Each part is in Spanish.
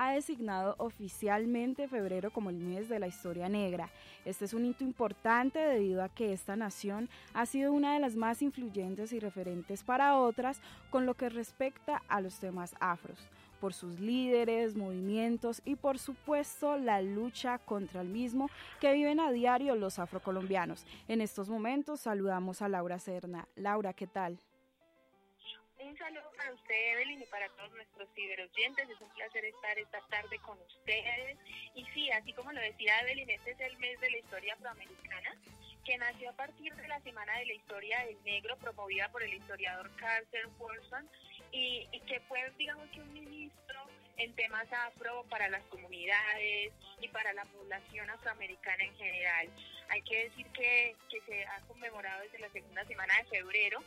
ha designado oficialmente febrero como el mes de la historia negra. Este es un hito importante debido a que esta nación ha sido una de las más influyentes y referentes para otras con lo que respecta a los temas afros por sus líderes, movimientos y por supuesto la lucha contra el mismo que viven a diario los afrocolombianos. En estos momentos saludamos a Laura Serna. Laura, ¿qué tal? Un saludo para usted, Evelyn, y para todos nuestros ciberoyentes. Es un placer estar esta tarde con ustedes. Y sí, así como lo decía Evelyn, este es el mes de la historia afroamericana, que nació a partir de la Semana de la Historia del Negro, promovida por el historiador Carter Wilson, y, que fue, digamos que, un ministro en temas afro para las comunidades y para la población afroamericana en general. Hay que decir que, que se ha conmemorado desde la segunda semana de febrero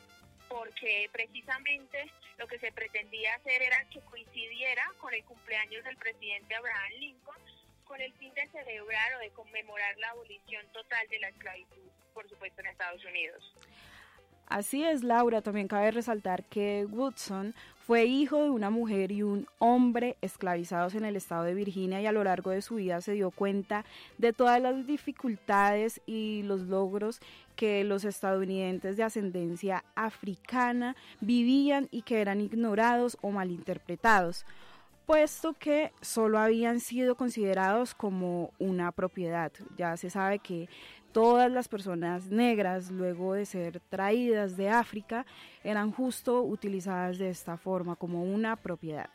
porque precisamente lo que se pretendía hacer era que coincidiera con el cumpleaños del presidente Abraham Lincoln con el fin de celebrar o de conmemorar la abolición total de la esclavitud, por supuesto, en Estados Unidos. Así es, Laura. También cabe resaltar que Woodson fue hijo de una mujer y un hombre esclavizados en el estado de Virginia y a lo largo de su vida se dio cuenta de todas las dificultades y los logros que los estadounidenses de ascendencia africana vivían y que eran ignorados o malinterpretados puesto que solo habían sido considerados como una propiedad. Ya se sabe que todas las personas negras, luego de ser traídas de África, eran justo utilizadas de esta forma, como una propiedad.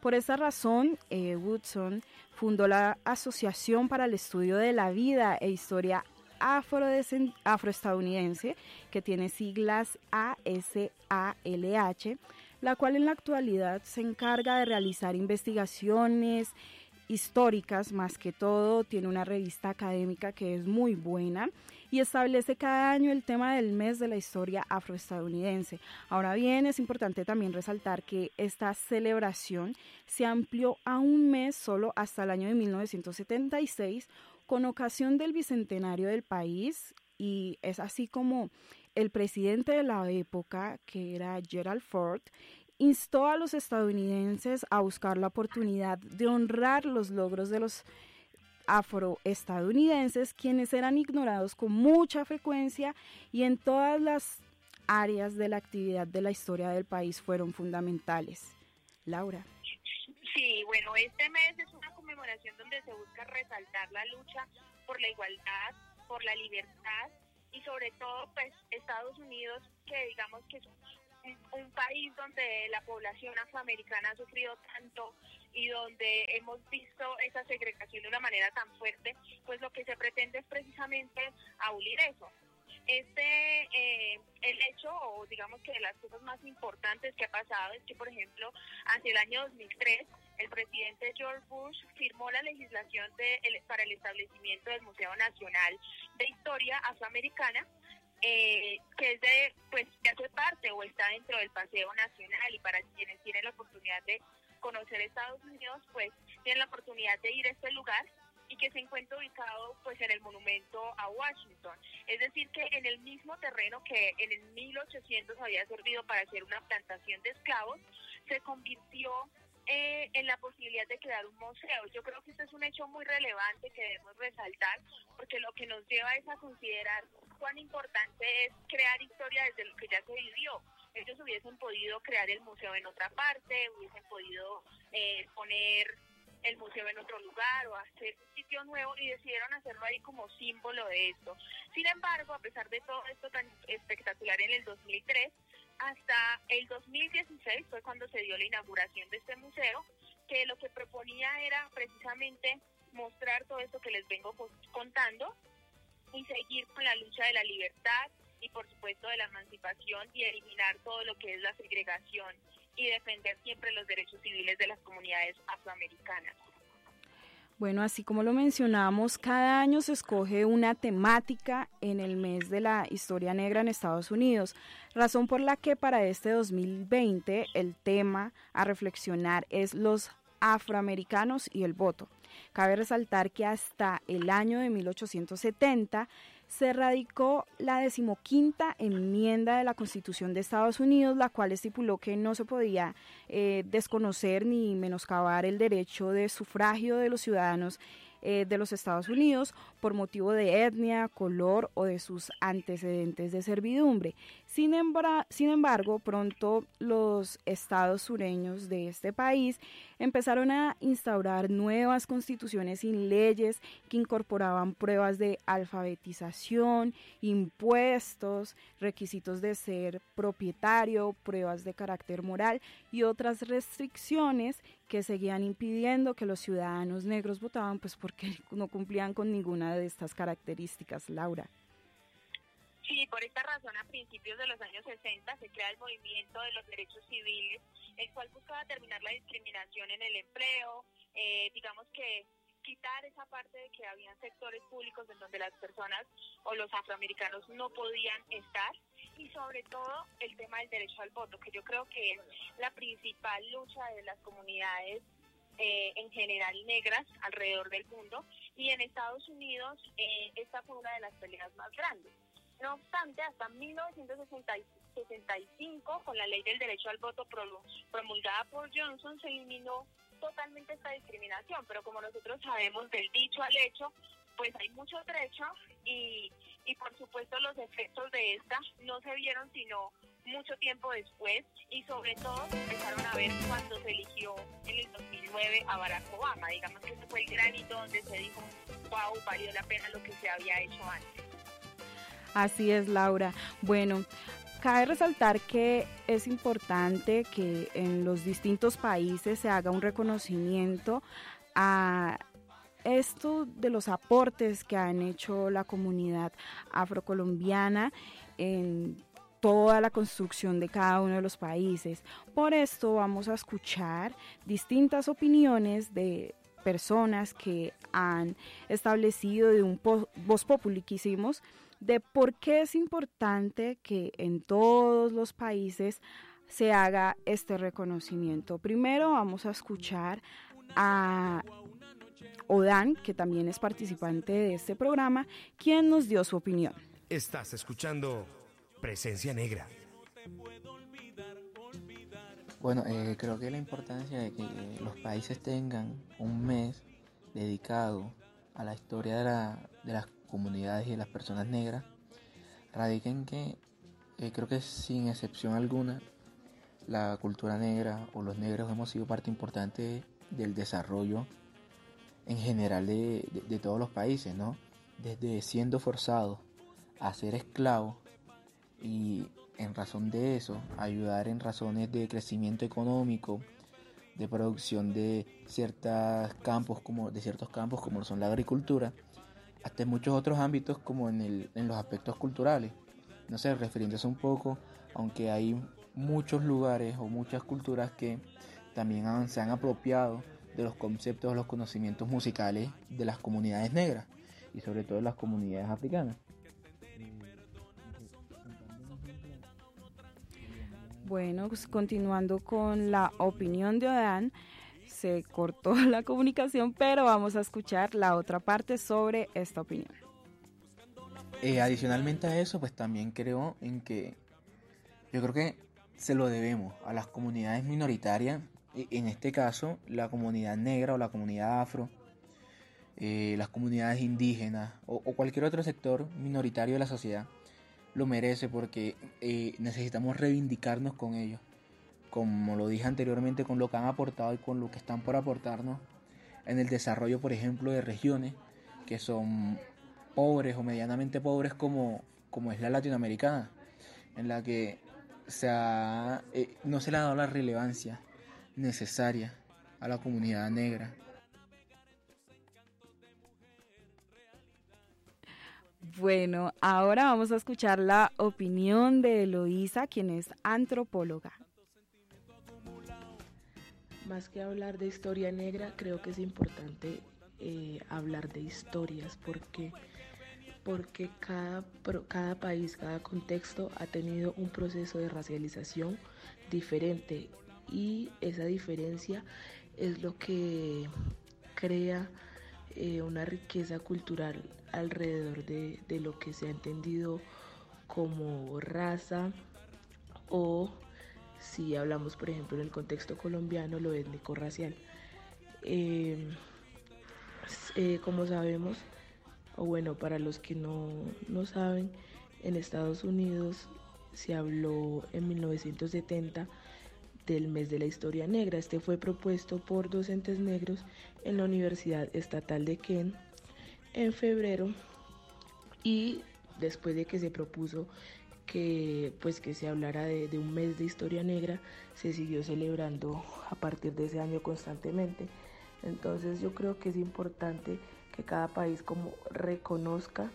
Por esta razón, eh, Woodson fundó la Asociación para el Estudio de la Vida e Historia Afroestadounidense, que tiene siglas ASALH, la cual en la actualidad se encarga de realizar investigaciones, históricas más que todo, tiene una revista académica que es muy buena y establece cada año el tema del mes de la historia afroestadounidense. Ahora bien, es importante también resaltar que esta celebración se amplió a un mes solo hasta el año de 1976 con ocasión del bicentenario del país y es así como el presidente de la época, que era Gerald Ford, instó a los estadounidenses a buscar la oportunidad de honrar los logros de los afroestadounidenses, quienes eran ignorados con mucha frecuencia y en todas las áreas de la actividad de la historia del país fueron fundamentales. Laura. Sí, bueno, este mes es una conmemoración donde se busca resaltar la lucha por la igualdad, por la libertad y sobre todo pues Estados Unidos que digamos que es un país donde la población afroamericana ha sufrido tanto y donde hemos visto esa segregación de una manera tan fuerte, pues lo que se pretende es precisamente abolir eso. Este, eh, el hecho, o digamos que de las cosas más importantes que ha pasado es que, por ejemplo, hacia el año 2003, el presidente George Bush firmó la legislación de, para el establecimiento del Museo Nacional de Historia Afroamericana, eh, que es de, pues, que hace parte o está dentro del Paseo Nacional y para quienes tienen la oportunidad de conocer Estados Unidos, pues tienen la oportunidad de ir a este lugar y que se encuentra ubicado pues en el monumento a Washington. Es decir, que en el mismo terreno que en el 1800 había servido para hacer una plantación de esclavos, se convirtió eh, en la posibilidad de crear un museo. Yo creo que esto es un hecho muy relevante que debemos resaltar porque lo que nos lleva es a considerar cuán importante es crear historia desde lo que ya se vivió. Ellos hubiesen podido crear el museo en otra parte, hubiesen podido eh, poner el museo en otro lugar o hacer un sitio nuevo y decidieron hacerlo ahí como símbolo de esto. Sin embargo, a pesar de todo esto tan espectacular en el 2003, hasta el 2016 fue cuando se dio la inauguración de este museo, que lo que proponía era precisamente mostrar todo esto que les vengo contando y seguir con la lucha de la libertad y por supuesto de la emancipación y eliminar todo lo que es la segregación y defender siempre los derechos civiles de las comunidades afroamericanas. Bueno, así como lo mencionamos, cada año se escoge una temática en el mes de la historia negra en Estados Unidos, razón por la que para este 2020 el tema a reflexionar es los afroamericanos y el voto. Cabe resaltar que hasta el año de 1870 se radicó la decimoquinta enmienda de la Constitución de Estados Unidos, la cual estipuló que no se podía eh, desconocer ni menoscabar el derecho de sufragio de los ciudadanos eh, de los Estados Unidos por motivo de etnia, color o de sus antecedentes de servidumbre. Sin, sin embargo, pronto los estados sureños de este país empezaron a instaurar nuevas constituciones sin leyes que incorporaban pruebas de alfabetización, impuestos, requisitos de ser propietario, pruebas de carácter moral y otras restricciones que seguían impidiendo que los ciudadanos negros votaban, pues porque no cumplían con ninguna de estas características, Laura. Sí, por esta razón a principios de los años 60 se crea el movimiento de los derechos civiles, el cual buscaba terminar la discriminación en el empleo, eh, digamos que quitar esa parte de que habían sectores públicos en donde las personas o los afroamericanos no podían estar y sobre todo el tema del derecho al voto, que yo creo que es la principal lucha de las comunidades eh, en general negras alrededor del mundo y en Estados Unidos eh, esta fue una de las peleas más grandes. No obstante, hasta 1965, con la ley del derecho al voto promulgada por Johnson, se eliminó totalmente esta discriminación, pero como nosotros sabemos del dicho al hecho, pues hay mucho trecho y, y por supuesto los efectos de esta no se vieron sino mucho tiempo después y sobre todo empezaron a ver cuando se eligió en el 2009 a Barack Obama. Digamos que ese fue el granito donde se dijo, wow, valió la pena lo que se había hecho antes. Así es, Laura. Bueno, Cabe resaltar que es importante que en los distintos países se haga un reconocimiento a esto de los aportes que han hecho la comunidad afrocolombiana en toda la construcción de cada uno de los países. Por esto vamos a escuchar distintas opiniones de personas que han establecido de un voz populi que hicimos de por qué es importante que en todos los países se haga este reconocimiento. Primero vamos a escuchar a Odan, que también es participante de este programa, quien nos dio su opinión. Estás escuchando Presencia Negra. Bueno, eh, creo que la importancia de que los países tengan un mes dedicado a la historia de, la, de las comunidades y de las personas negras radica que eh, creo que sin excepción alguna la cultura negra o los negros hemos sido parte importante del desarrollo en general de, de todos los países, ¿no? Desde siendo forzados a ser esclavos y en razón de eso ayudar en razones de crecimiento económico, de producción de ciertos campos como de ciertos campos como son la agricultura hasta en muchos otros ámbitos como en, el, en los aspectos culturales. No sé refiriéndose un poco aunque hay muchos lugares o muchas culturas que también se han apropiado de los conceptos los conocimientos musicales de las comunidades negras y sobre todo de las comunidades africanas. Bueno, pues continuando con la opinión de Odán, se cortó la comunicación, pero vamos a escuchar la otra parte sobre esta opinión. Eh, adicionalmente a eso, pues también creo en que yo creo que se lo debemos a las comunidades minoritarias e, en este caso, la comunidad negra o la comunidad afro, eh, las comunidades indígenas o, cualquier otro sector minoritario de la sociedad, lo merece porque eh, necesitamos reivindicarnos con ellos. Como lo dije anteriormente, con lo que han aportado y con lo que están por aportarnos en el desarrollo, por ejemplo, de regiones que son pobres o medianamente pobres como, como es la latinoamericana, en la que se eh, no se le ha dado la relevancia necesaria a la comunidad negra. Bueno, ahora vamos a escuchar la opinión de Eloísa, quien es antropóloga. Más que hablar de historia negra, creo que es importante eh, hablar de historias porque porque cada, cada país, cada contexto ha tenido un proceso de racialización diferente y esa diferencia es lo que crea eh, una riqueza cultural alrededor de, lo que se ha entendido como raza o si hablamos por ejemplo en el contexto colombiano lo étnico racial. Em, eh, como sabemos, o bueno, para los que no, no saben, en Estados Unidos se habló en 1970 del mes de la historia negra. Este fue propuesto por docentes negros en la Universidad Estatal de Kent en febrero y después de que se propuso que pues que se hablara de, un mes de historia negra se siguió celebrando a partir de ese año constantemente. Entonces yo creo que es importante que cada país como reconozca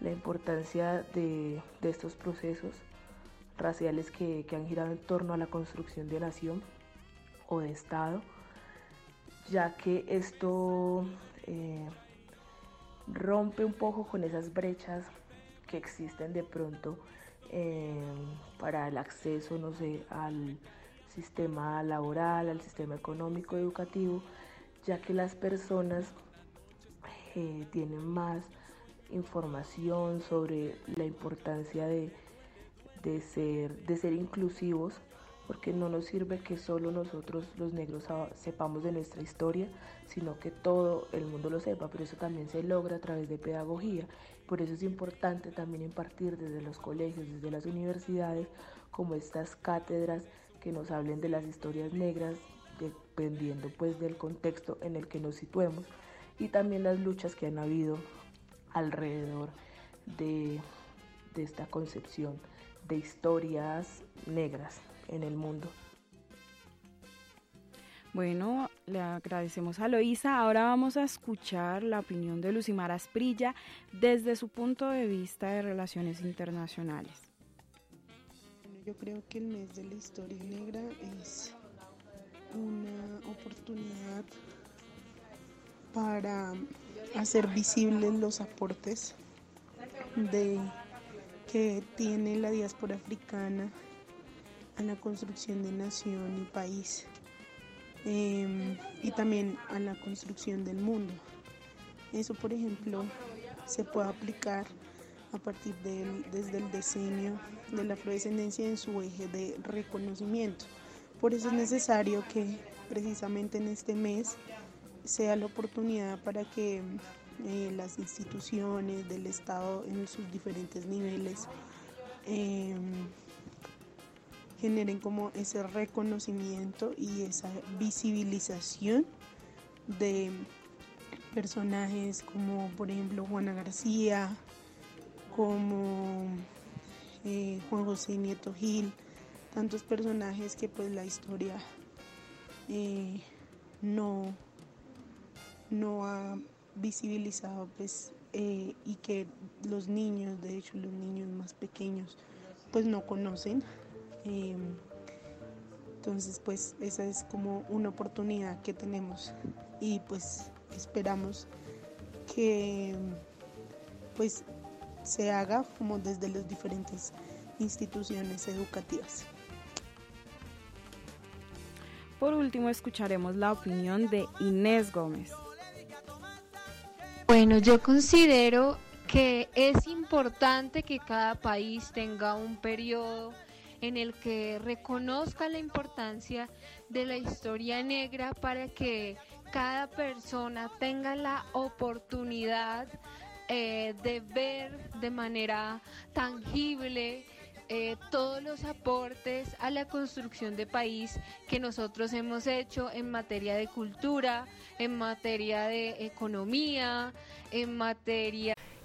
la importancia de, estos procesos raciales que, han girado en torno a la construcción de nación o de Estado, ya que esto eh, rompe un poco con esas brechas que existen de pronto eh, para el acceso, no sé, al sistema laboral, al sistema económico, educativo, ya que las personas eh, tienen más información sobre la importancia de, ser, de ser inclusivos, porque no nos sirve que solo nosotros los negros sepamos de nuestra historia, sino que todo el mundo lo sepa, pero eso también se logra a través de pedagogía. Por eso es importante también impartir desde los colegios, desde las universidades, como estas cátedras que nos hablen de las historias negras, dependiendo pues del contexto en el que nos situemos y también las luchas que han habido alrededor de, esta concepción de historias negras en el mundo. Bueno, le agradecemos a Loisa. Ahora vamos a escuchar la opinión de Lucimar Asprilla desde su punto de vista de relaciones internacionales. yo creo que el mes de la historia negra es una oportunidad para hacer visibles los aportes de, que tiene la diáspora africana a la construcción de nación y país em, y también a la construcción del mundo. Eso, por ejemplo, se puede aplicar a partir del, desde el diseño de la afrodescendencia en su eje de reconocimiento. Por eso es necesario que precisamente en este mes sea la oportunidad para que eh, las instituciones del Estado en sus diferentes niveles em, generen como ese reconocimiento y esa visibilización de personajes como por ejemplo Juana García, como eh, Juan José Nieto Gil, tantos personajes que pues la historia eh, no no ha visibilizado pues eh, y que los niños, de hecho los niños más pequeños, pues no conocen. Em, entonces pues esa es como una oportunidad que tenemos y pues esperamos que pues se haga como desde las diferentes instituciones educativas. Por último escucharemos la opinión de Inés Gómez. Bueno, yo considero que es importante que cada país tenga un periodo en el que reconozca la importancia de la historia negra para que cada persona tenga la oportunidad eh, de ver de manera tangible eh, todos los aportes a la construcción de país que nosotros hemos hecho en materia de cultura, en materia de economía, en materia...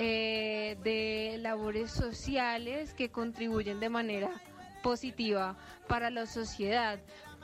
Eh, de labores sociales que contribuyen de manera positiva para la sociedad.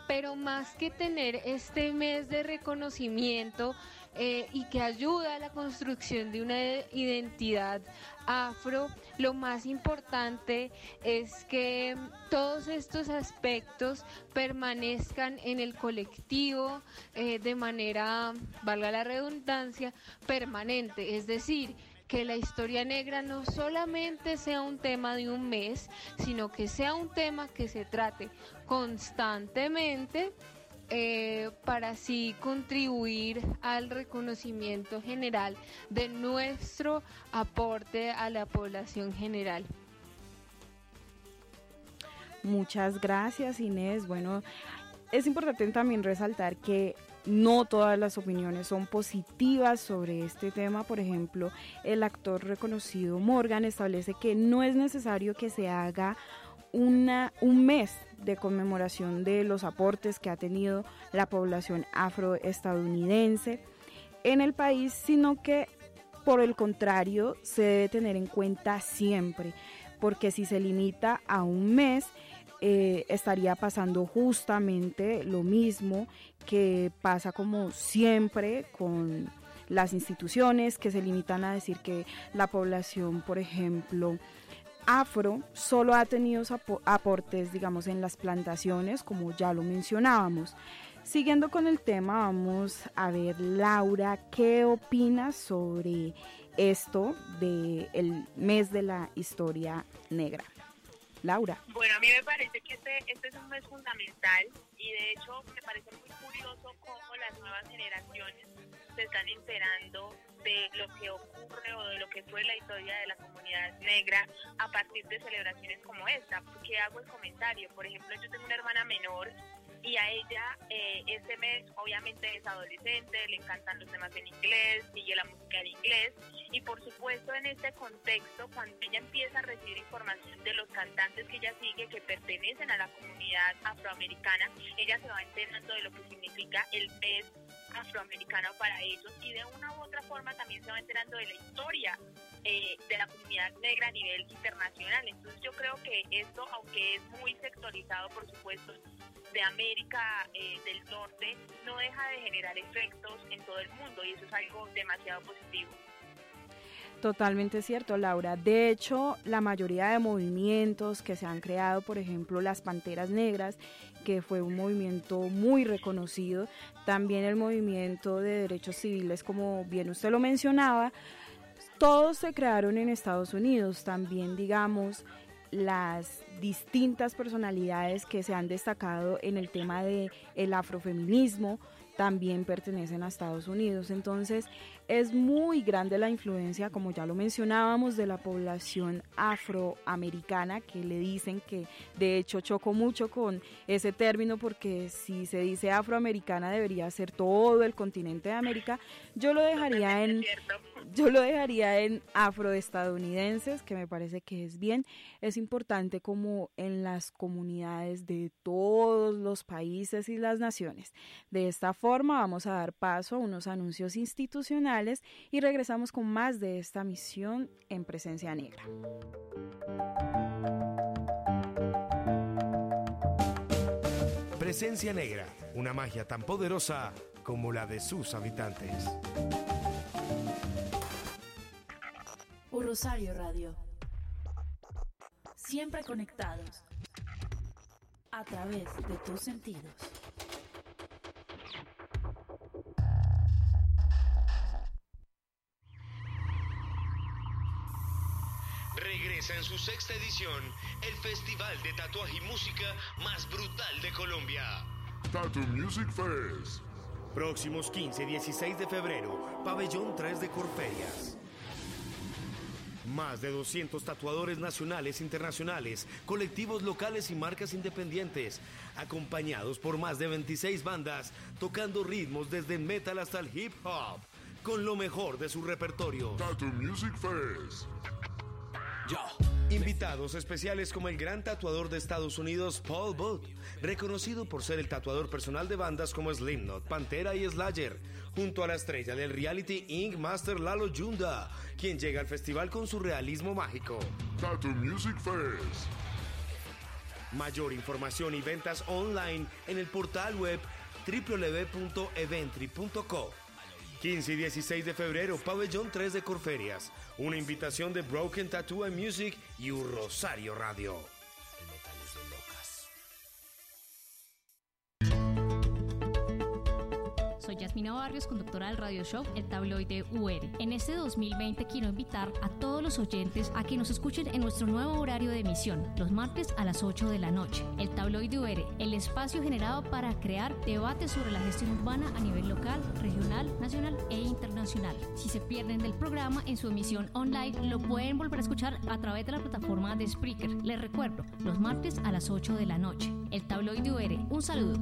Pero más que tener este mes de reconocimiento eh, y que ayuda a la construcción de una identidad afro, lo más importante es que todos estos aspectos permanezcan en el colectivo eh, de manera, valga la redundancia, permanente. Es decir, que la historia negra no solamente sea un tema de un mes, sino que sea un tema que se trate constantemente eh, para así contribuir al reconocimiento general de nuestro aporte a la población general. Muchas gracias Inés. Bueno, es importante también resaltar que no todas las opiniones son positivas sobre este tema. Por ejemplo, el actor reconocido Morgan establece que no es necesario que se haga una, un mes de conmemoración de los aportes que ha tenido la población afroestadounidense en el país, sino que por el contrario se debe tener en cuenta siempre, porque si se limita a un mes, eh, estaría pasando justamente lo mismo que pasa como siempre con las instituciones que se limitan a decir que la población, por ejemplo, afro solo ha tenido aportes, digamos, en las plantaciones, como ya lo mencionábamos. Siguiendo con el tema, vamos a ver, Laura, ¿qué opinas sobre esto del mes de la historia negra? Laura. Bueno, a mí me parece que este, este es un mes fundamental y de hecho me parece muy curioso cómo las nuevas generaciones se están enterando de lo que ocurre o de lo que fue la historia de la comunidad negra a partir de celebraciones como esta. Porque hago el comentario, por ejemplo, yo tengo una hermana menor y a ella eh, mes obviamente es adolescente, le encantan los temas en inglés, sigue la música en inglés y por supuesto en este contexto cuando ella empieza a recibir información de los cantantes que ella sigue que pertenecen a la comunidad afroamericana, ella se va enterando de lo que significa el mes afroamericano para ellos y de una u otra forma también se va enterando de la historia eh, de la comunidad negra a nivel internacional. Entonces yo creo que esto, aunque es muy sectorizado por supuesto de América eh, del Norte, no deja de generar efectos en todo el mundo y eso es algo demasiado positivo. Totalmente cierto, Laura. De hecho, la mayoría de movimientos que se han creado, por ejemplo, las Panteras Negras, que fue un movimiento muy reconocido, también el movimiento de derechos civiles, como bien usted lo mencionaba, todos se crearon en Estados Unidos, también digamos las distintas personalidades que se han destacado en el tema de el afrofeminismo también pertenecen a Estados Unidos. Entonces es muy grande la influencia, como ya lo mencionábamos, de la población afroamericana, que le dicen que de hecho choco mucho con ese término porque si se dice afroamericana debería ser todo el continente de América. Yo lo dejaría en yo lo dejaría en afroestadounidenses, que me parece que es bien. Es importante como en las comunidades de todos los países y las naciones. De esta forma vamos a dar paso a unos anuncios institucionales y regresamos con más de esta misión en presencia negra. Presencia negra, una magia tan poderosa como la de sus habitantes. Rosario Radio. Siempre conectados a través de tus sentidos. Regresa en su sexta edición el festival de tatuaje y música más brutal de Colombia. Tattoo Music Fest. Próximos 15 y 16 de febrero, Pabellón 3 de Corferias. Más de 200 tatuadores nacionales e internacionales, colectivos locales y marcas independientes, acompañados por más de 26 bandas, tocando ritmos desde el metal hasta el hip hop, con lo mejor de su repertorio. Tattoo Music Fest. Invitados especiales como el gran tatuador de Estados Unidos, Paul Booth, reconocido por ser el tatuador personal de bandas como Slipknot, Pantera y Slayer, junto a la estrella del reality Ink Master Lalo Yunda, quien llega al festival con su realismo mágico. Tattoo Music Fest. Mayor información y ventas online en el portal web www.eventry.co. 15 y 16 de febrero, Pabellón 3 de Corferias. Una invitación de Broken Tattoo and Music y un Rosario Radio. Soy Yasmina Barrios, conductora del radio show El Tabloide UR. En este 2020 quiero invitar a todos los oyentes a que nos escuchen en nuestro nuevo horario de emisión, los martes a las 8 de la noche. El Tabloide UR, el espacio generado para crear debates sobre la gestión urbana a nivel local, regional, nacional e internacional. Si se pierden del programa en su emisión online, lo pueden volver a escuchar a través de la plataforma de Spreaker. Les recuerdo, los martes a las 8 de la noche. El Tabloide UR, un saludo.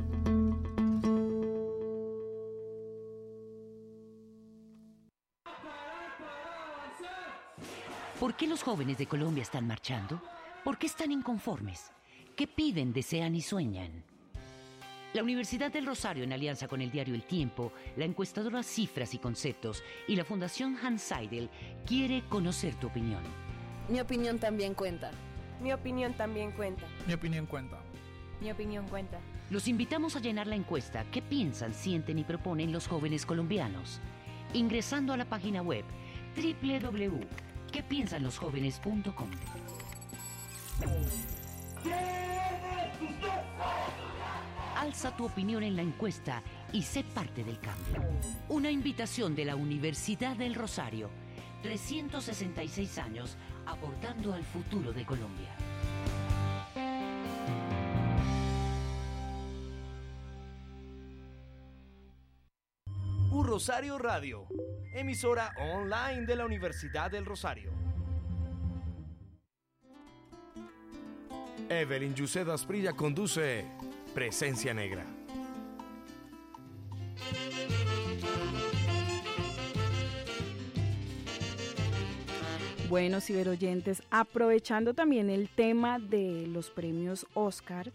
¿Por qué los jóvenes de Colombia están marchando? ¿Por qué están inconformes? ¿Qué piden, desean y sueñan? La Universidad del Rosario, en alianza con el diario El Tiempo, la encuestadora Cifras y Conceptos y la Fundación Hans Seidel, quiere conocer tu opinión. Mi opinión también cuenta. Mi opinión también cuenta. Mi opinión cuenta. Mi opinión cuenta. Los invitamos a llenar la encuesta ¿Qué piensan, sienten y proponen los jóvenes colombianos? Ingresando a la página web www ¿Qué piensan los jóvenes.com? Alza tu opinión en la encuesta y sé parte del cambio. Una invitación de la Universidad del Rosario. 366 años aportando al futuro de Colombia. Rosario Radio, emisora online de la Universidad del Rosario. Evelyn Yused Asprilla conduce Presencia Negra. Bueno, ciberoyentes, aprovechando también el tema de los premios Oscar,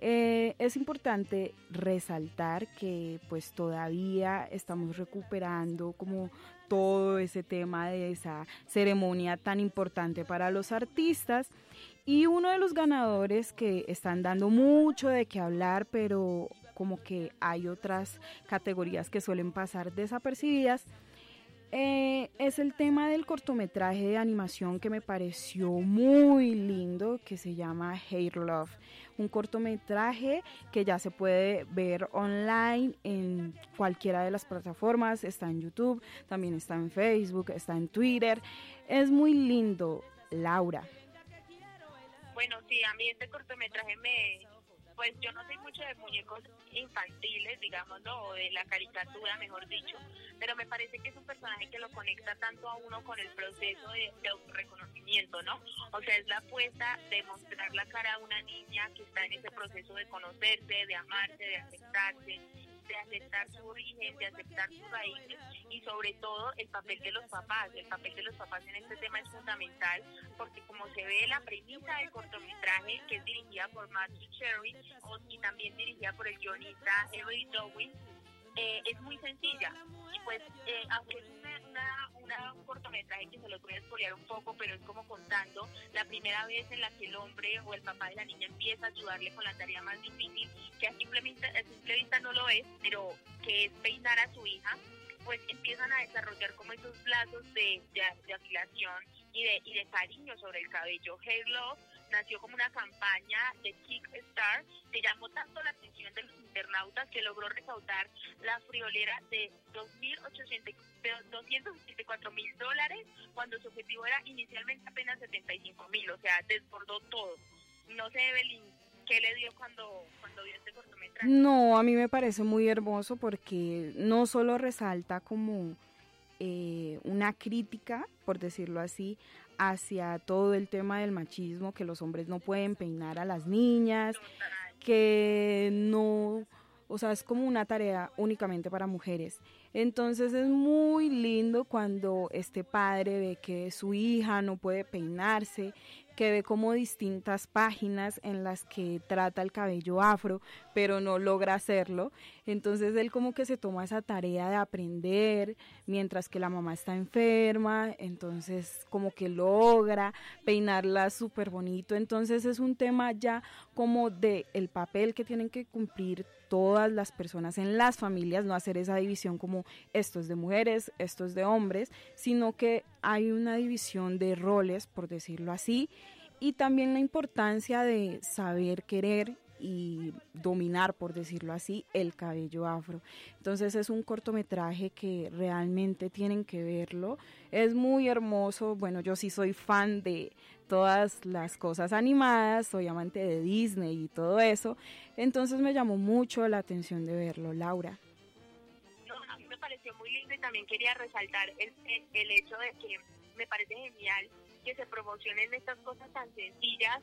eh, es importante resaltar que pues todavía estamos recuperando como todo ese tema de esa ceremonia tan importante para los artistas. Y uno de los ganadores que están dando mucho de qué hablar pero como que hay otras categorías que suelen pasar desapercibidas eh, es el tema del cortometraje de animación que me pareció muy lindo, que se llama Hair Love. Un cortometraje que ya se puede ver online en cualquiera de las plataformas, está en YouTube, también está en Facebook, está en Twitter. Es muy lindo, Laura. Bueno, sí, a mí este cortometraje me, pues yo no soy mucho de muñecos infantiles, digámoslo, o de la caricatura, mejor dicho, pero me parece que es un personaje que lo conecta tanto a uno con el proceso de, de reconocimiento, ¿no? O sea, es la apuesta de mostrar la cara a una niña que está en ese proceso de conocerse, de amarse, de aceptarse, de aceptar su origen, de aceptar sus raíces y sobre todo el papel de los papás. El papel de los papás en este tema es fundamental porque como se ve la premisa del cortometraje que es dirigida por Matthew Cherry y también dirigida por el guionista Avery Dowling, eh, es muy sencilla. Y pues, eh, aunque es una, una, un cortometraje que se lo voy a espolear un poco, pero es como contando la primera vez en la que el hombre o el papá de la niña empieza a ayudarle con la tarea más difícil, que a simple vista, a simple vista no lo es, pero que es peinar a su hija, pues empiezan a desarrollar como esos lazos de, de, de afilación y de, y de cariño sobre el cabello. Hair Love nació como una campaña de Kickstar que llamó tanto la atención de los internautas que logró recaudar la friolera de 284 mil dólares cuando su objetivo era inicialmente apenas 75 mil, o sea, desbordó todo. No sé, Evelyn, ¿qué le dio cuando, cuando vio este cortometraje? No, a mí me parece muy hermoso porque no solo resalta como eh, una crítica, por decirlo así, hacia todo el tema del machismo, que los hombres no pueden peinar a las niñas, que no, o sea, es como una tarea únicamente para mujeres. Entonces es muy lindo cuando este padre ve que su hija no puede peinarse, que ve como distintas páginas en las que trata el cabello afro, pero no logra hacerlo. Entonces él como que se toma esa tarea de aprender mientras que la mamá está enferma, entonces como que logra peinarla súper bonito. Entonces es un tema ya como de el papel que tienen que cumplir todas las personas en las familias, no hacer esa división como esto es de mujeres, esto es de hombres, sino que hay una división de roles, por decirlo así, y también la importancia de saber querer y dominar, por decirlo así, el cabello afro. Entonces es un cortometraje que realmente tienen que verlo. Es muy hermoso. Bueno, yo sí soy fan de todas las cosas animadas, soy amante de Disney y todo eso. Entonces me llamó mucho la atención de verlo, Laura. No, a mí me pareció muy lindo y también quería resaltar el, el hecho de que me parece genial que se promocionen estas cosas tan sencillas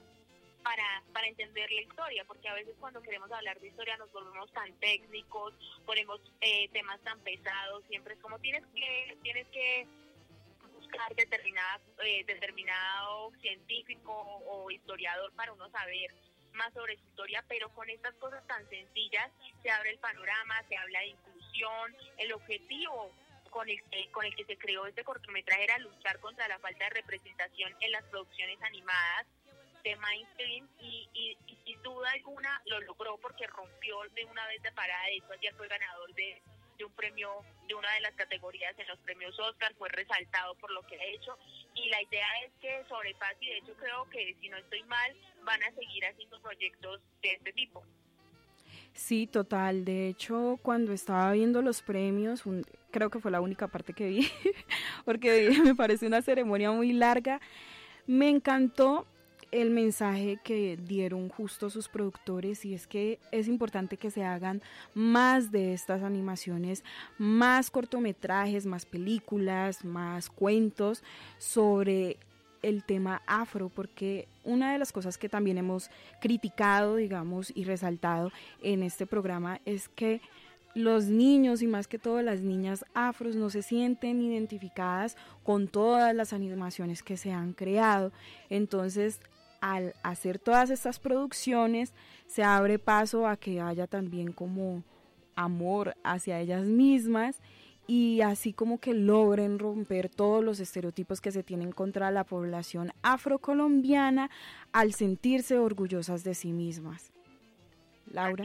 para, para entender la historia, porque a veces cuando queremos hablar de historia nos volvemos tan técnicos, ponemos eh, temas tan pesados, siempre es como tienes que, tienes que buscar determinada, eh, determinado científico o historiador para uno saber más sobre su historia, pero con estas cosas tan sencillas se abre el panorama, se habla de inclusión, el objetivo con el, que, con el que se creó este cortometraje era luchar contra la falta de representación en las producciones animadas de mainstream y, y, y, sin duda alguna lo logró porque rompió de una vez de parada. De hecho, ayer fue ganador de, de un premio, de una de las categorías en los premios Oscar, fue resaltado por lo que ha hecho. Y la idea es que sobrepase, y de hecho creo que si no estoy mal, van a seguir haciendo proyectos de este tipo. Sí, total. De hecho, cuando estaba viendo los premios, un, creo que fue la única parte que vi, porque me parece una ceremonia muy larga. Me encantó el mensaje que dieron justo sus productores y es que es importante que se hagan más de estas animaciones, más cortometrajes, más películas, más cuentos sobre el tema afro, porque una de las cosas que también hemos criticado, digamos, y resaltado en este programa es que los niños y más que todo las niñas afros no se sienten identificadas con todas las animaciones que se han creado. Entonces, al hacer todas estas producciones, se abre paso a que haya también como amor hacia ellas mismas y así como que logren romper todos los estereotipos que se tienen contra la población afrocolombiana al sentirse orgullosas de sí mismas. Laura.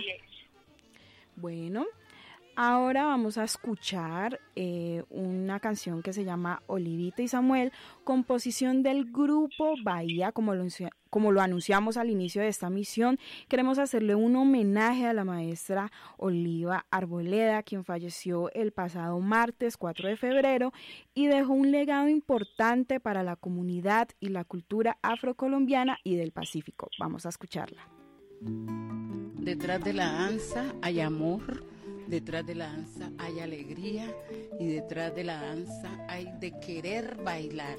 Bueno, Ahora vamos a escuchar eh, una canción que se llama Olivita y Samuel, composición del grupo Bahía, como lo, como lo anunciamos al inicio de esta misión. Queremos hacerle un homenaje a la maestra Oliva Arboleda, quien falleció el pasado martes 4 de febrero y dejó un legado importante para la comunidad y la cultura afrocolombiana y del Pacífico. Vamos a escucharla. Detrás de la danza hay amor Detrás de la danza hay alegría y detrás de la danza hay de querer bailar.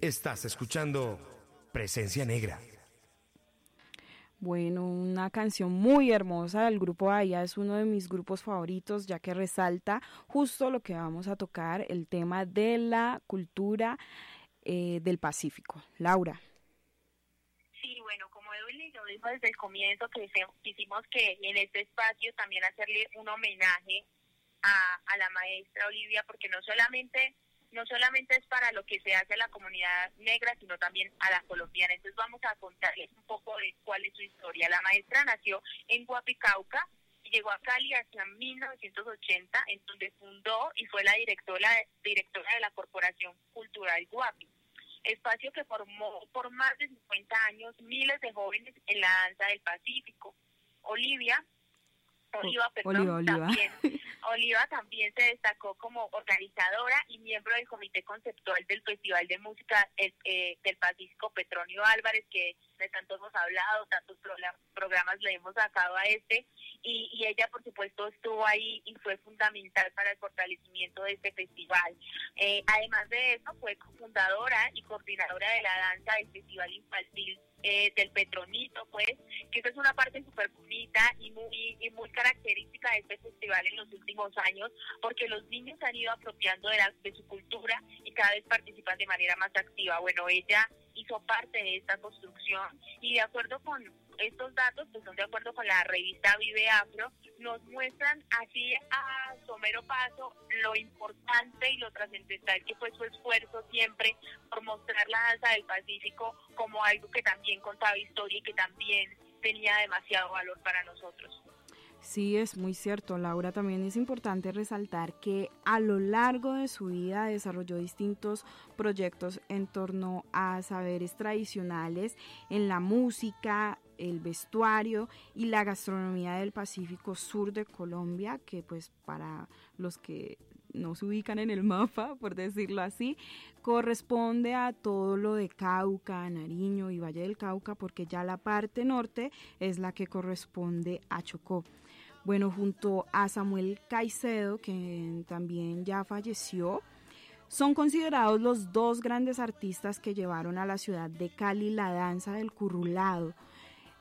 Estás escuchando Presencia Negra. Bueno, una canción muy hermosa del grupo Aya es uno de mis grupos favoritos ya que resalta justo lo que vamos a tocar, el tema de la cultura eh, del Pacífico. Laura. Sí, bueno, como Edwin lo dijo desde el comienzo, que quisimos que en este espacio también hacerle un homenaje a, a la maestra Olivia, porque no solamente no solamente es para lo que se hace a la comunidad negra, sino también a la colombiana. Entonces vamos a contarles un poco de cuál es su historia. La maestra nació en Guapicauca llegó a Cali hasta 1980, en donde fundó y fue la directora, directora de la Corporación Cultural Guapi espacio que formó por más de 50 años miles de jóvenes en la danza del Pacífico. Olivia Oliva, perdón, También, Oliva también se destacó como organizadora y miembro del comité conceptual del Festival de Música eh, del Pacífico Petronio Álvarez, que de tanto hemos hablado, tantos programas le hemos sacado a este, y, y, ella por supuesto estuvo ahí y fue fundamental para el fortalecimiento de este festival. Eh, además de eso, fue cofundadora y coordinadora de la danza del Festival Infantil eh, del Petronito, pues, que esa es una parte súper bonita y muy, y muy característica de este festival en los últimos años, porque los niños han ido apropiando de, la, de su cultura y cada vez participan de manera más activa. Bueno, ella hizo parte de esta construcción y de acuerdo con estos datos, que son de acuerdo con la revista Vive Afro, nos muestran así a somero paso lo importante y lo trascendental que fue su esfuerzo siempre por mostrar la danza del Pacífico como algo que también contaba historia y que también tenía demasiado valor para nosotros. Sí, es muy cierto, Laura. También es importante resaltar que a lo largo de su vida desarrolló distintos proyectos en torno a saberes tradicionales en la música, el vestuario y la gastronomía del Pacífico Sur de Colombia, que pues para los que no se ubican en el mapa, por decirlo así, corresponde a todo lo de Cauca, Nariño y Valle del Cauca, porque ya la parte norte es la que corresponde a Chocó. Bueno, junto a Samuel Caicedo, que también ya falleció, son considerados los dos grandes artistas que llevaron a la ciudad de Cali la danza del currulado,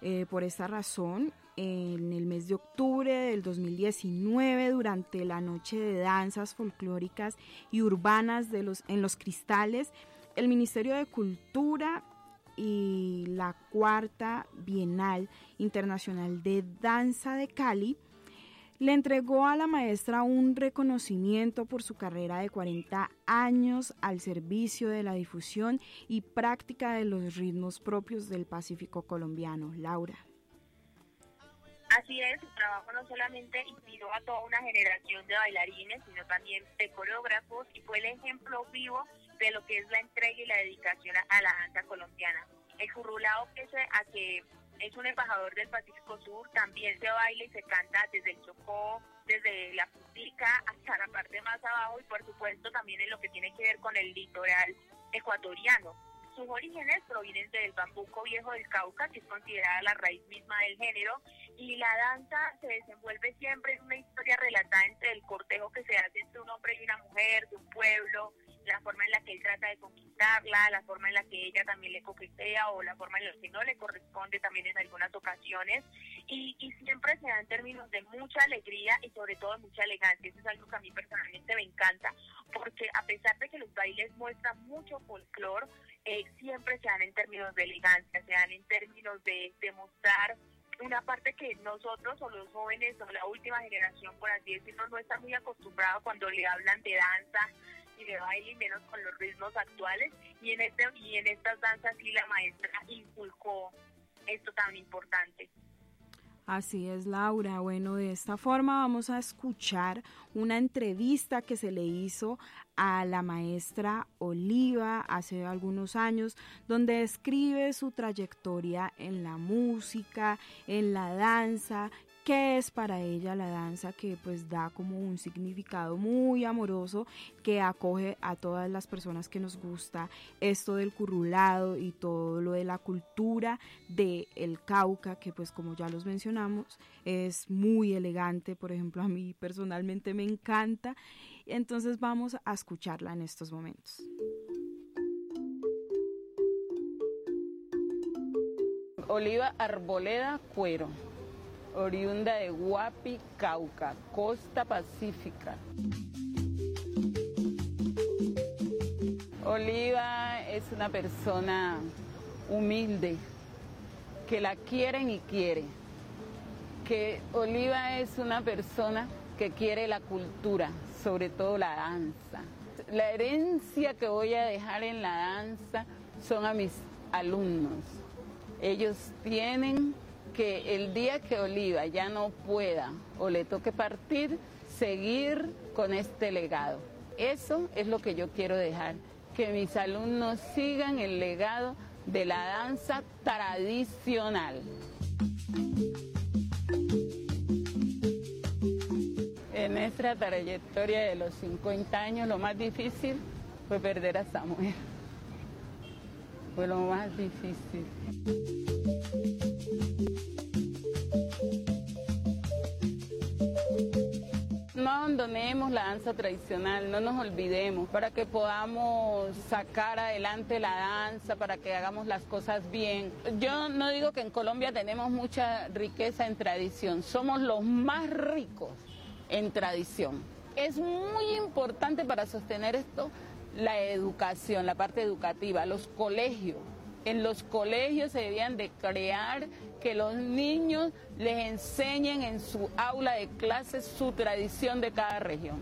eh, por esta razón, en el mes de octubre del 2019, durante la noche de danzas folclóricas y urbanas de los, en los cristales, el Ministerio de Cultura y la cuarta Bienal Internacional de Danza de Cali le entregó a la maestra un reconocimiento por su carrera de 40 años al servicio de la difusión y práctica de los ritmos propios del Pacífico colombiano. Laura. Así es, su trabajo no solamente inspiró a toda una generación de bailarines, sino también de coreógrafos y fue el ejemplo vivo de lo que es la entrega y la dedicación a la danza colombiana. El currulao pese a que es un embajador del Pacífico Sur, también se baila y se canta desde el Chocó, desde la Putica hasta la parte más abajo y por supuesto también en lo que tiene que ver con el litoral ecuatoriano. Sus orígenes provienen del bambuco viejo del Cauca, que es considerada la raíz misma del género, y la danza se desenvuelve siempre en una historia relatada entre el cortejo que se hace entre un hombre y una mujer, de un pueblo, la forma en la que él trata de conquistarla, la forma en la que ella también le coquetea o la forma en la que no le corresponde también en algunas ocasiones. Y, siempre se da en términos de mucha alegría y sobre todo de mucha elegancia. Eso es algo que a mí personalmente me encanta, porque a pesar de que los bailes muestran mucho folclore, eh, siempre se dan en términos de elegancia, se dan en términos de, de mostrar una parte que nosotros o los jóvenes o la última generación, por así decirlo, no está muy acostumbrado cuando le hablan de danza, y de baile y menos con los ritmos actuales y en este y en estas danzas sí la maestra inculcó esto tan importante. Así es, Laura. Bueno, de esta forma vamos a escuchar una entrevista que se le hizo a la maestra Oliva hace algunos años, donde describe su trayectoria en la música, en la danza que es para ella la danza que pues da como un significado muy amoroso que acoge a todas las personas que nos gusta esto del currulado y todo lo de la cultura del el Cauca que pues como ya los mencionamos es muy elegante, por ejemplo a mí personalmente me encanta, entonces vamos a escucharla en estos momentos. Oliva Arboleda Cuero oriunda de Guapi, Cauca, costa pacífica. Oliva es una persona humilde, que la quieren y quiere. Que Oliva es una persona que quiere la cultura, sobre todo la danza. La herencia que voy a dejar en la danza son a mis alumnos. Ellos tienen que el día que Oliva ya no pueda o le toque partir, seguir con este legado. Eso es lo que yo quiero dejar, que mis alumnos sigan el legado de la danza tradicional. En nuestra trayectoria de los 50 años, lo más difícil fue perder a Samuel. Fue lo más difícil. No abandonemos la danza tradicional, no nos olvidemos, para que podamos sacar adelante la danza, para que hagamos las cosas bien. Yo no digo que en Colombia tenemos mucha riqueza en tradición, somos los más ricos en tradición. Es muy importante para sostener esto la educación, la parte educativa, los colegios. En los colegios se debían de crear que los niños les enseñen en su aula de clases su tradición de cada región.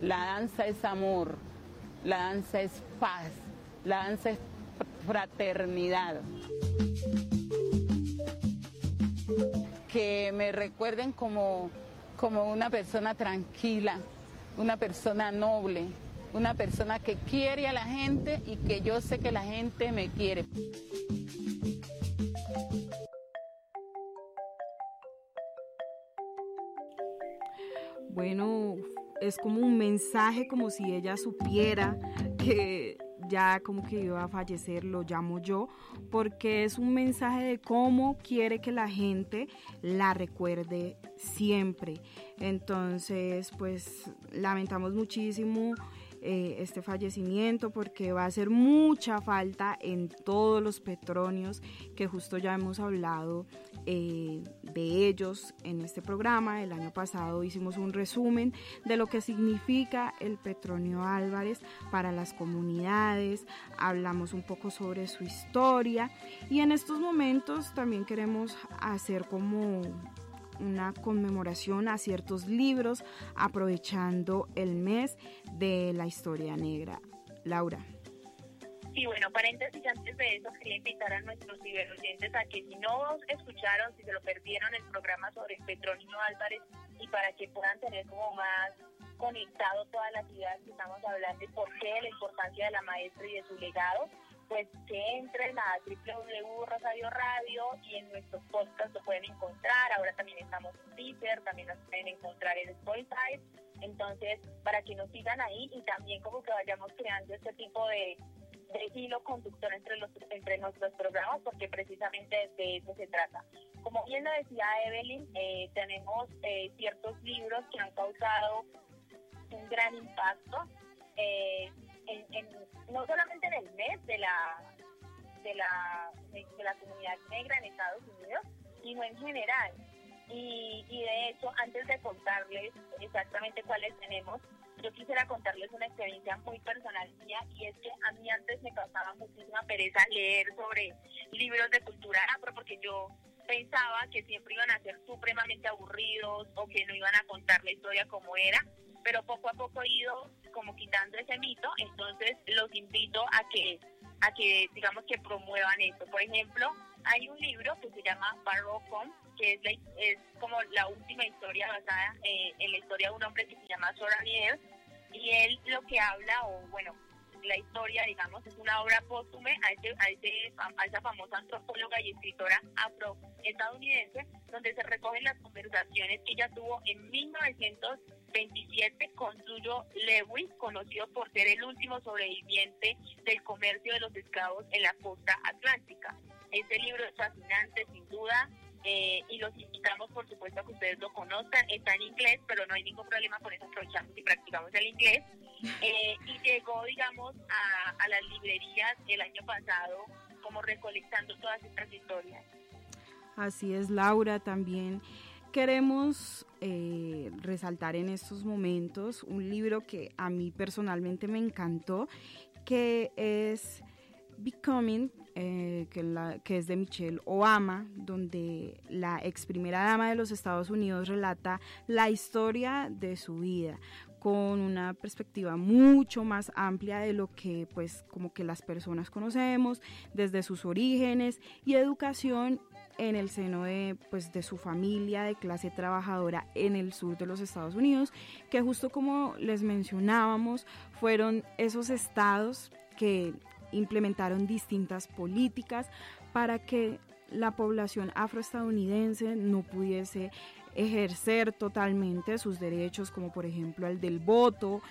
La danza es amor, la danza es paz, la danza es fraternidad. Que me recuerden como, como una persona tranquila, una persona noble, una persona que quiere a la gente y que yo sé que la gente me quiere. Bueno, es como un mensaje como si ella supiera que ya como que iba a fallecer, lo llamo yo, porque es un mensaje de cómo quiere que la gente la recuerde siempre. Entonces, pues lamentamos muchísimo eh, este fallecimiento porque va a hacer mucha falta en todos los petróneos que justo ya hemos hablado eh, de ellos en este programa. El año pasado hicimos un resumen de lo que significa el Petronio Álvarez para las comunidades, hablamos un poco sobre su historia y en estos momentos también queremos hacer como una conmemoración a ciertos libros aprovechando el mes de la historia negra. Laura. Sí, bueno, paréntesis antes de eso, quería invitar a nuestros ciberoyentes a que si no escucharon, si se lo perdieron el programa sobre Petronio Álvarez y para que puedan tener como más conectado todas las ideas que estamos hablando y por qué la importancia de la maestra y de su legado, pues que entren a www Rosario Radio y en nuestros podcasts lo pueden encontrar. Ahora también estamos en Twitter, también nos pueden encontrar en Spotify. Entonces, para que nos sigan ahí y también como que vayamos creando este tipo de, de hilo conductor entre, los, entre nuestros programas, porque precisamente de eso se trata. Como bien lo decía Evelyn, eh, tenemos eh, ciertos libros que han causado un gran impacto. Eh, en, no solamente en el mes de la de la de la comunidad negra en Estados Unidos, sino en general. Y, y de hecho, antes de contarles exactamente cuáles tenemos, yo quisiera contarles una experiencia muy personal mía y es que a mí antes me pasaba muchísima pereza leer sobre libros de cultura afro porque yo pensaba que siempre iban a ser supremamente aburridos o que no iban a contar la historia como era pero poco a poco he ido como quitando ese mito, entonces los invito a que, a que digamos que promuevan esto. Por ejemplo, hay un libro que se llama Barrocom, que es, la, es como la última historia basada eh, en la historia de un hombre que se llama Sora y él lo que habla, o bueno, la historia, digamos, es una obra póstume a, ese, a, ese, a esa famosa antropóloga y escritora afroestadounidense, donde se recogen las conversaciones que ella tuvo en 1900 27, Consuyo Lewis, conocido por ser el último sobreviviente del comercio de los esclavos en la costa atlántica. Este libro es fascinante, sin duda, eh, y los invitamos, por supuesto, a que ustedes lo conozcan. Está en inglés, pero no hay ningún problema con eso, aprovechamos y practicamos el inglés. Eh, y llegó, digamos, a, a las librerías el año pasado, como recolectando todas estas historias. Así es, Laura, también queremos eh, resaltar en estos momentos un libro que a mí personalmente me encantó, que es Becoming, eh, que, que es de Michelle Obama, donde la ex primera dama de los Estados Unidos relata la historia de su vida con una perspectiva mucho más amplia de lo que pues como que las personas conocemos desde sus orígenes y educación en el seno de pues de su familia de clase trabajadora en el sur de los Estados Unidos que justo como les mencionábamos fueron esos estados que implementaron distintas políticas para que la población afroestadounidense no pudiese ejercer totalmente sus derechos, como por ejemplo el del voto,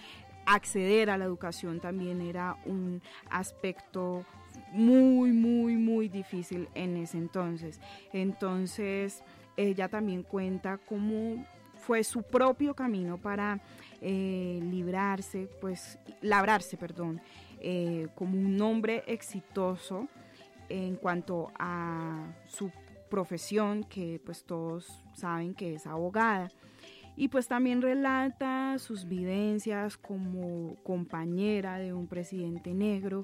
acceder a la educación también era un aspecto muy, muy, muy difícil en ese entonces. Entonces, ella también cuenta cómo fue su propio camino para eh, librarse, pues, labrarse, perdón, eh, como un hombre exitoso en cuanto a su profesión, que pues todos saben que es abogada. Y pues también relata sus vivencias como compañera de un presidente negro.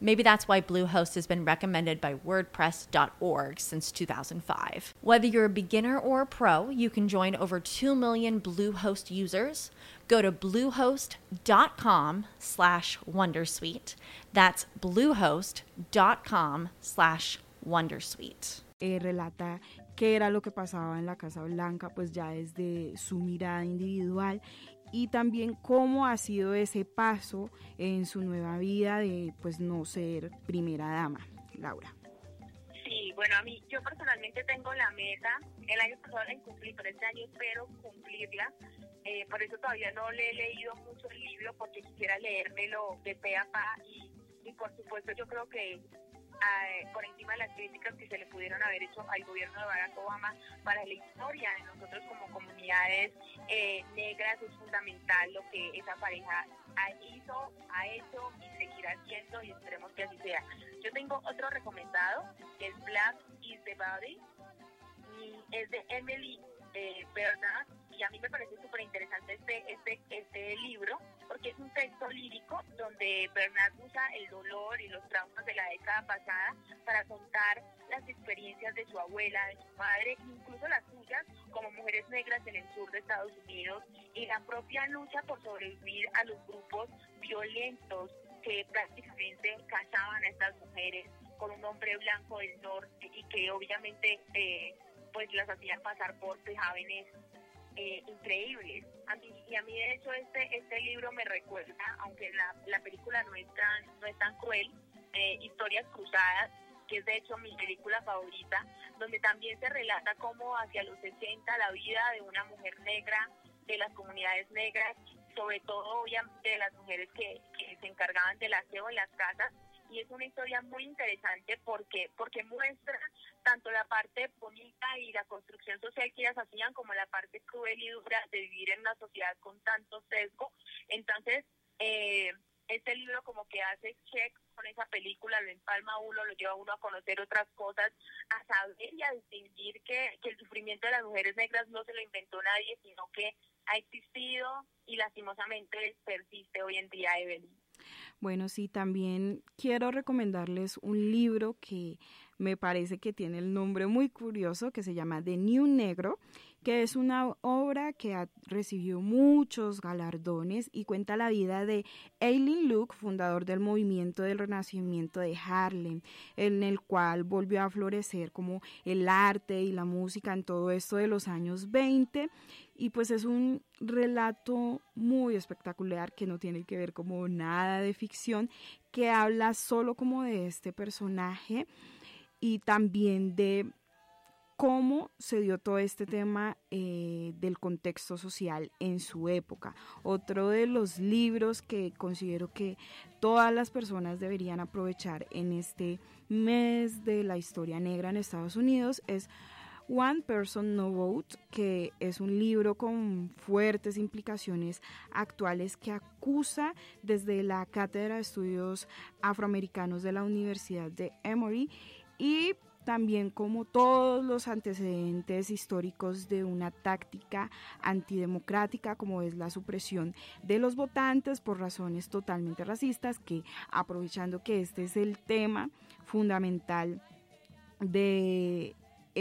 Maybe that's why Bluehost has been recommended by WordPress.org since 2005. Whether you're a beginner or a pro, you can join over 2 million Bluehost users. Go to bluehost.com slash Wondersuite. That's bluehost.com slash Wondersuite. Eh, relata qué era lo que pasaba en la Casa Blanca, pues ya desde su mirada individual y también cómo ha sido ese paso en su nueva vida de pues no ser primera dama, Laura. Sí, bueno, a mí, yo personalmente tengo la meta, el año pasado la incumplí, pero este año espero cumplirla, eh, por eso todavía no le he leído mucho el libro, porque quisiera leérmelo de pe a pa, y, y por supuesto yo creo que ah, por encima de las críticas que se le pudieron haber hecho al gobierno de Barack Obama para la historia de nosotros como comunidades eh, negras es fundamental lo que esa pareja ha hizo, ha hecho y seguirá haciendo y esperemos que así sea. Yo tengo otro recomendado que es Black is the Body y es de Emily eh, Bernard y a mí me parece súper interesante este, este, este libro porque es un texto lírico donde Bernard usa el dolor y los traumas de la década pasada para contar las experiencias de su abuela, de su madre, incluso las suyas como mujeres negras en el sur de Estados Unidos y la propia lucha por sobrevivir a los grupos violentos que prácticamente cazaban a estas mujeres con un hombre blanco del norte y que obviamente eh, pues las hacían pasar por vejámenes eh, increíbles. A mí, y a mí de hecho este este libro me recuerda, aunque la, la película no es tan, no es tan cruel, eh, Historias Cruzadas, que es de hecho mi película favorita, donde también se relata cómo hacia los 60 la vida de una mujer negra, de las comunidades negras, sobre todo obviamente de las mujeres que, que se encargaban del aseo en las casas, y es una historia muy interesante porque porque muestra tanto la parte bonita y la construcción social que ellas hacían como la parte cruel y dura de vivir en una sociedad con tanto sesgo. Entonces, eh, este libro como que hace check con esa película, lo empalma uno, lo lleva uno a conocer otras cosas, a saber y a distinguir que, que el sufrimiento de las mujeres negras no se lo inventó nadie, sino que ha existido y lastimosamente persiste hoy en día, Evelyn. Bueno, sí, también quiero recomendarles un libro que me parece que tiene el nombre muy curioso que se llama The New Negro, que es una obra que ha recibido muchos galardones y cuenta la vida de Eileen Luke, fundador del movimiento del renacimiento de Harlem, en el cual volvió a florecer como el arte y la música en todo esto de los años 20 y pues es un relato muy espectacular que no tiene que ver como nada de ficción, que habla solo como de este personaje y también de cómo se dio todo este tema eh, del contexto social en su época. Otro de los libros que considero que todas las personas deberían aprovechar en este mes de la historia negra en Estados Unidos es One Person No Vote, que es un libro con fuertes implicaciones actuales que acusa desde la Cátedra de Estudios Afroamericanos de la Universidad de Emory y también como todos los antecedentes históricos de una táctica antidemocrática como es la supresión de los votantes por razones totalmente racistas que aprovechando que este es el tema fundamental de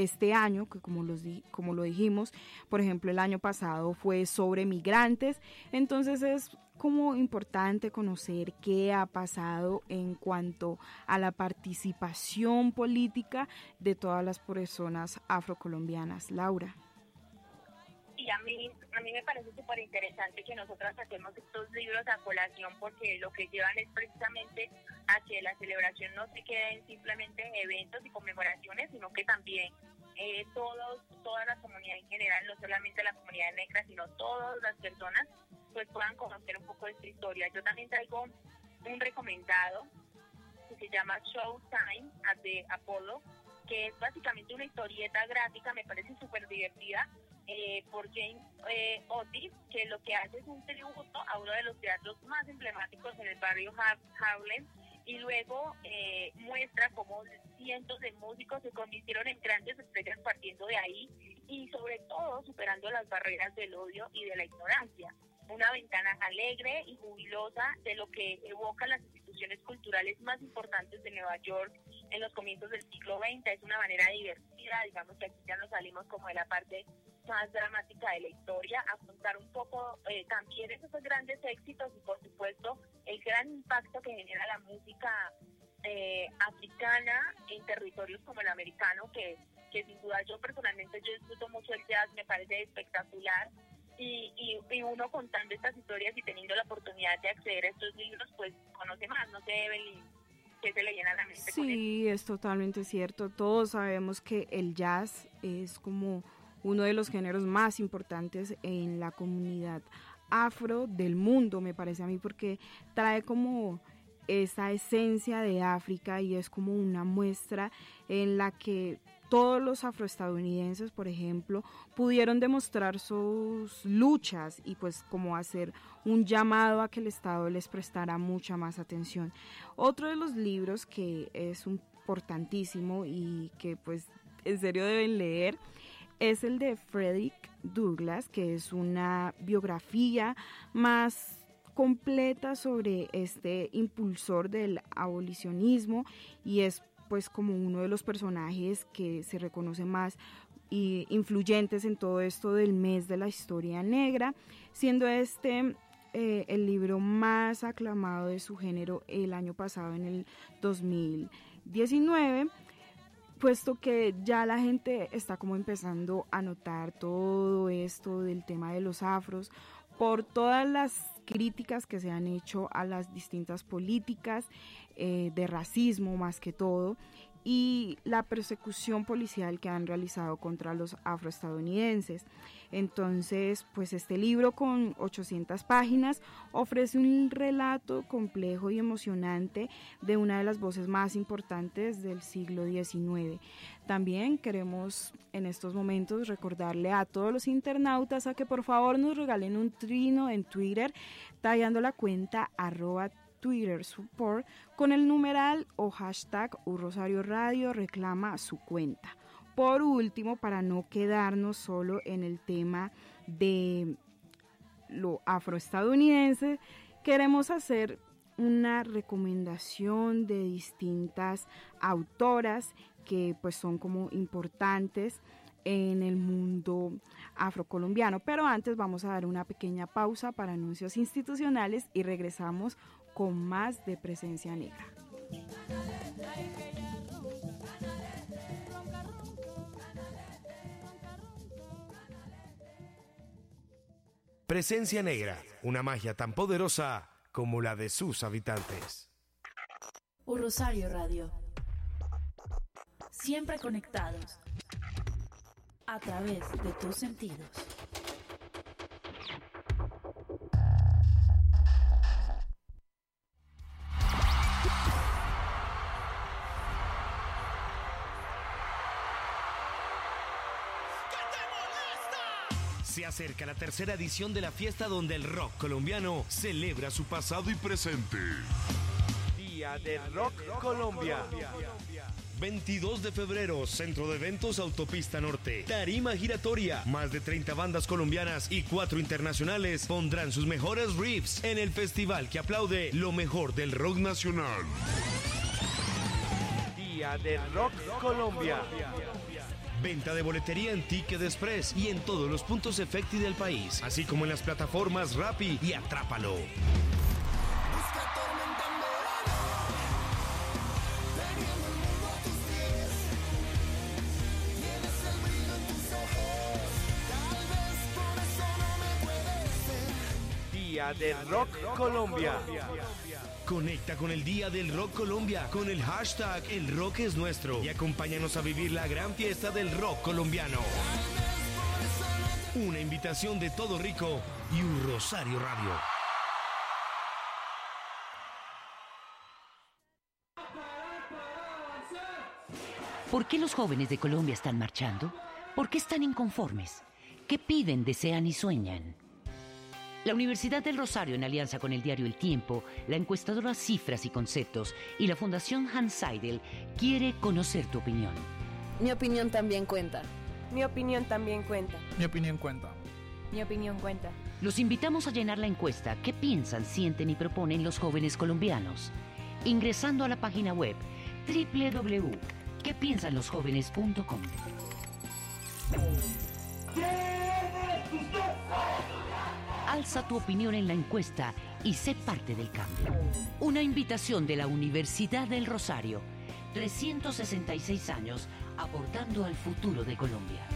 este año, que como, los como lo dijimos, por ejemplo, el año pasado fue sobre migrantes, entonces es como importante conocer qué ha pasado en cuanto a la participación política de todas las personas afrocolombianas. Laura. Y a mí, a mí me parece súper interesante que nosotras saquemos estos libros a colación porque lo que llevan es precisamente a que la celebración no se quede en simplemente eventos y conmemoraciones, sino que también eh, todos, toda la comunidad en general, no solamente la comunidad negra, sino todas las personas, pues puedan conocer un poco de esta historia. Yo también traigo un recomendado que se llama Showtime de Apolo, que es básicamente una historieta gráfica, me parece súper divertida, eh, por James eh, Otis, que lo que hace es un tributo a uno de los teatros más emblemáticos en el barrio Harlem, y luego eh, muestra cómo cientos de músicos se convirtieron en grandes estrellas partiendo de ahí y sobre todo superando las barreras del odio y de la ignorancia. Una ventana alegre y jubilosa de lo que evocan las instituciones culturales más importantes de Nueva York en los comienzos del siglo XX. Es una manera divertida, digamos que aquí ya nos salimos como de la parte más dramática de la historia, a contar un poco eh, también esos grandes éxitos y por supuesto el gran impacto que genera la música eh, africana en territorios como el americano, que, que sin duda yo personalmente yo disfruto mucho el jazz, me parece espectacular. Y, y, uno contando estas historias y teniendo la oportunidad de acceder a estos libros, pues conoce más, no sé, Evelyn, que se le llena la mente. Sí, es totalmente cierto. Todos sabemos que el jazz es como uno de los géneros más importantes en la comunidad afro del mundo, me parece a mí, porque trae como esa esencia de África y es como una muestra en la que todos los afroestadounidenses, por ejemplo, pudieron demostrar sus luchas y pues como hacer un llamado a que el Estado les prestara mucha más atención. Otro de los libros que es importantísimo y que pues en serio deben leer es el de Frederick Douglass, que es una biografía más completa sobre este impulsor del abolicionismo y es pues como uno de los personajes que se reconoce más y influyentes en todo esto del mes de la historia negra, siendo este eh, el libro más aclamado de su género el año pasado en el 2019 puesto que ya la gente está como empezando a notar todo esto del tema de los afros por todas las críticas que se han hecho a las distintas políticas eh, de racismo más que todo y la persecución policial que han realizado contra los afroestadounidenses. Entonces, pues este libro con 800 páginas ofrece un relato complejo y emocionante de una de las voces más importantes del siglo XIX. También queremos en estos momentos recordarle a todos los internautas a que por favor nos regalen un trino en Twitter, tallando la cuenta arroba Twitter Support con el numeral o hashtag Rosario Radio reclama su cuenta. Por último, para no quedarnos solo en el tema de lo afroestadounidense, queremos hacer una recomendación de distintas autoras que pues son como importantes en el mundo afrocolombiano. Pero antes vamos a dar una pequeña pausa para anuncios institucionales y regresamos con más de presencia negra. Presencia Negra, una magia tan poderosa como la de sus habitantes. Un Rosario Radio. Siempre conectados a través de tus sentidos. Se acerca la tercera edición de la fiesta donde el rock colombiano celebra su pasado y presente. Día del Rock Colombia. 22 de febrero, Centro de Eventos Autopista Norte. Tarima giratoria. Más de 30 bandas colombianas y 4 internacionales pondrán sus mejores riffs en el festival que aplaude lo mejor del rock nacional. Día del Rock Colombia. Venta de boletería en Ticket Express y en todos los puntos efecti del país, así como en las plataformas Rappi y Atrápalo. Día del Rock Colombia. Conecta con el Día del Rock Colombia con el hashtag El Rock es Nuestro y acompáñanos a vivir la gran fiesta del rock colombiano. Una invitación de Todo Rico y un Rosario Radio. ¿Por qué los jóvenes de Colombia están marchando? ¿Por qué están inconformes? ¿Qué piden, desean y sueñan? La Universidad del Rosario, en alianza con el diario El Tiempo, la encuestadora Cifras y Conceptos y la Fundación Hans Seidel, quiere conocer tu opinión. Mi opinión también cuenta. Mi opinión también cuenta. Mi opinión cuenta. Mi opinión cuenta. Los invitamos a llenar la encuesta ¿Qué piensan, sienten y proponen los jóvenes colombianos? Ingresando a la página web www.quepiensanlosjóvenes.com. Alza tu opinión en la encuesta y sé parte del cambio. Una invitación de la Universidad del Rosario. 366 años aportando al futuro de Colombia.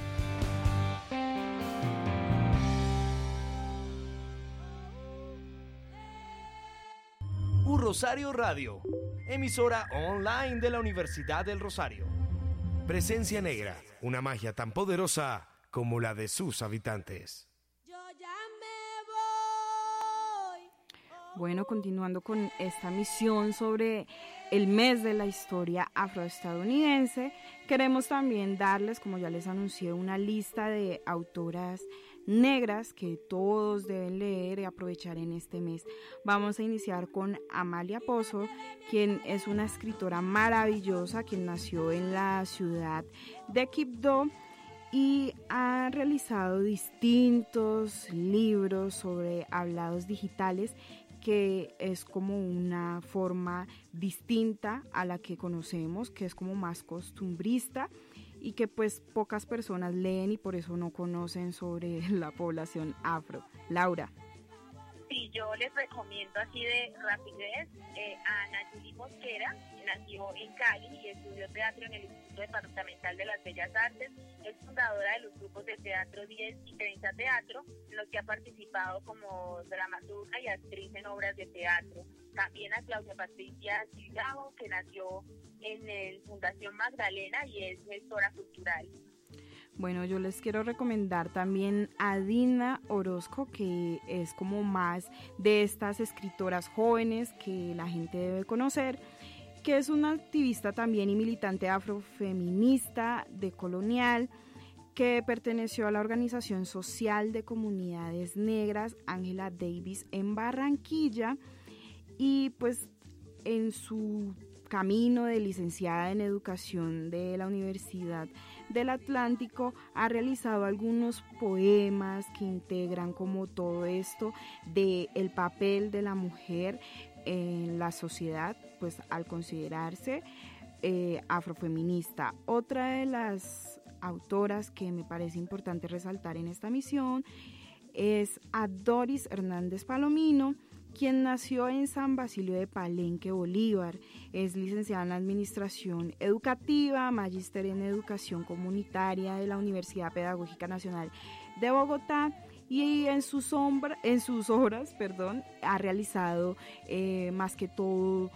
Un Rosario Radio, emisora online de la Universidad del Rosario. Presencia Negra, una magia tan poderosa como la de sus habitantes. Bueno, continuando con esta misión sobre el mes de la historia afroestadounidense, queremos también darles, como ya les anuncié, una lista de autoras negras que todos deben leer y aprovechar en este mes. Vamos a iniciar con Amalia Pozo, quien es una escritora maravillosa, quien nació en la ciudad de Quibdó y ha realizado distintos libros sobre hablados digitales que es como una forma distinta a la que conocemos, que es como más costumbrista y que pues pocas personas leen y por eso no conocen sobre la población afro. Laura. Sí, yo les recomiendo así de rapidez eh, a Nayeli Mosquera, nació en Cali y estudió teatro en el Instituto Departamental de las Bellas Artes. Es fundadora de los grupos de teatro 10 y 30 Teatro, en los que ha participado como dramaturga y actriz en obras de teatro. También a Claudia Patricia Silgado, que nació en el Fundación Magdalena y es gestora cultural. Bueno, yo les quiero recomendar también a Dina Orozco, que es como más de estas escritoras jóvenes que la gente debe conocer, que es una activista también y militante afrofeminista, decolonial, que perteneció a la Organización Social de Comunidades Negras Ángela Davis en Barranquilla y pues en su camino de licenciada en educación de la Universidad del Atlántico ha realizado algunos poemas que integran como todo esto de el papel de la mujer en la sociedad, pues al considerarse eh, afrofeminista. Otra de las autoras que me parece importante resaltar en esta misión es a Doris Hernández Palomino, quien nació en San Basilio de Palenque, Bolívar. Es licenciada en Administración Educativa, magíster en Educación Comunitaria de la Universidad Pedagógica Nacional de Bogotá y en sus, obras ha realizado eh, más que todo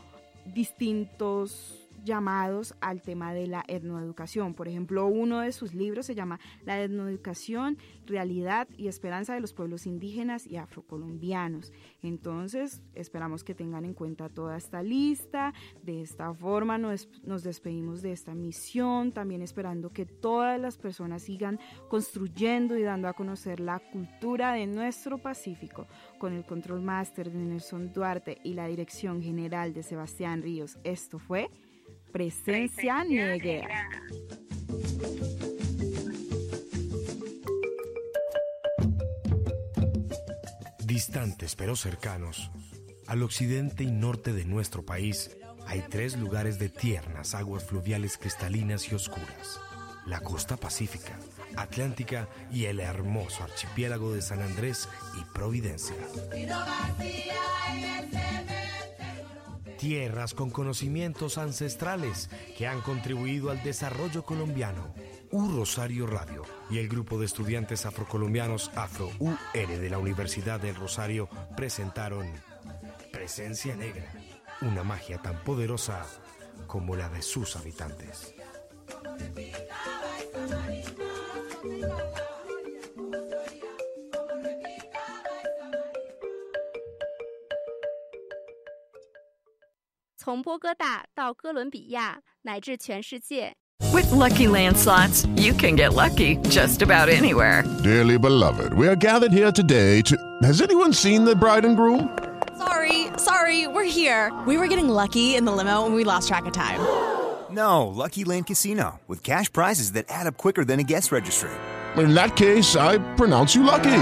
distintos llamados al tema de la etnoeducación. Por ejemplo, uno de sus libros se llama La etnoeducación, realidad y esperanza de los pueblos indígenas y afrocolombianos. Entonces, esperamos que tengan en cuenta toda esta lista. De esta forma nos, nos despedimos de esta misión, también esperando que todas las personas sigan construyendo y dando a conocer la cultura de nuestro Pacífico con el control máster de Nelson Duarte y la dirección general de Sebastián Ríos. Esto fue Presencia, negra. Distantes pero cercanos, al occidente y norte de nuestro país hay tres lugares de tiernas aguas fluviales cristalinas y oscuras. La costa pacífica, atlántica y el hermoso archipiélago de San Andrés y Providencia tierras con conocimientos ancestrales que han contribuido al desarrollo colombiano. U Rosario Radio y el grupo de estudiantes afrocolombianos Afro UR de la Universidad del Rosario presentaron Presencia Negra, una magia tan poderosa como la de sus habitantes. With Lucky Land slots, you can get lucky just about anywhere. Dearly beloved, we are gathered here today to. Has anyone seen the bride and groom? Sorry, sorry, we're here. We were getting lucky in the limo and we lost track of time. No, Lucky Land Casino, with cash prizes that add up quicker than a guest registry. In that case, I pronounce you lucky.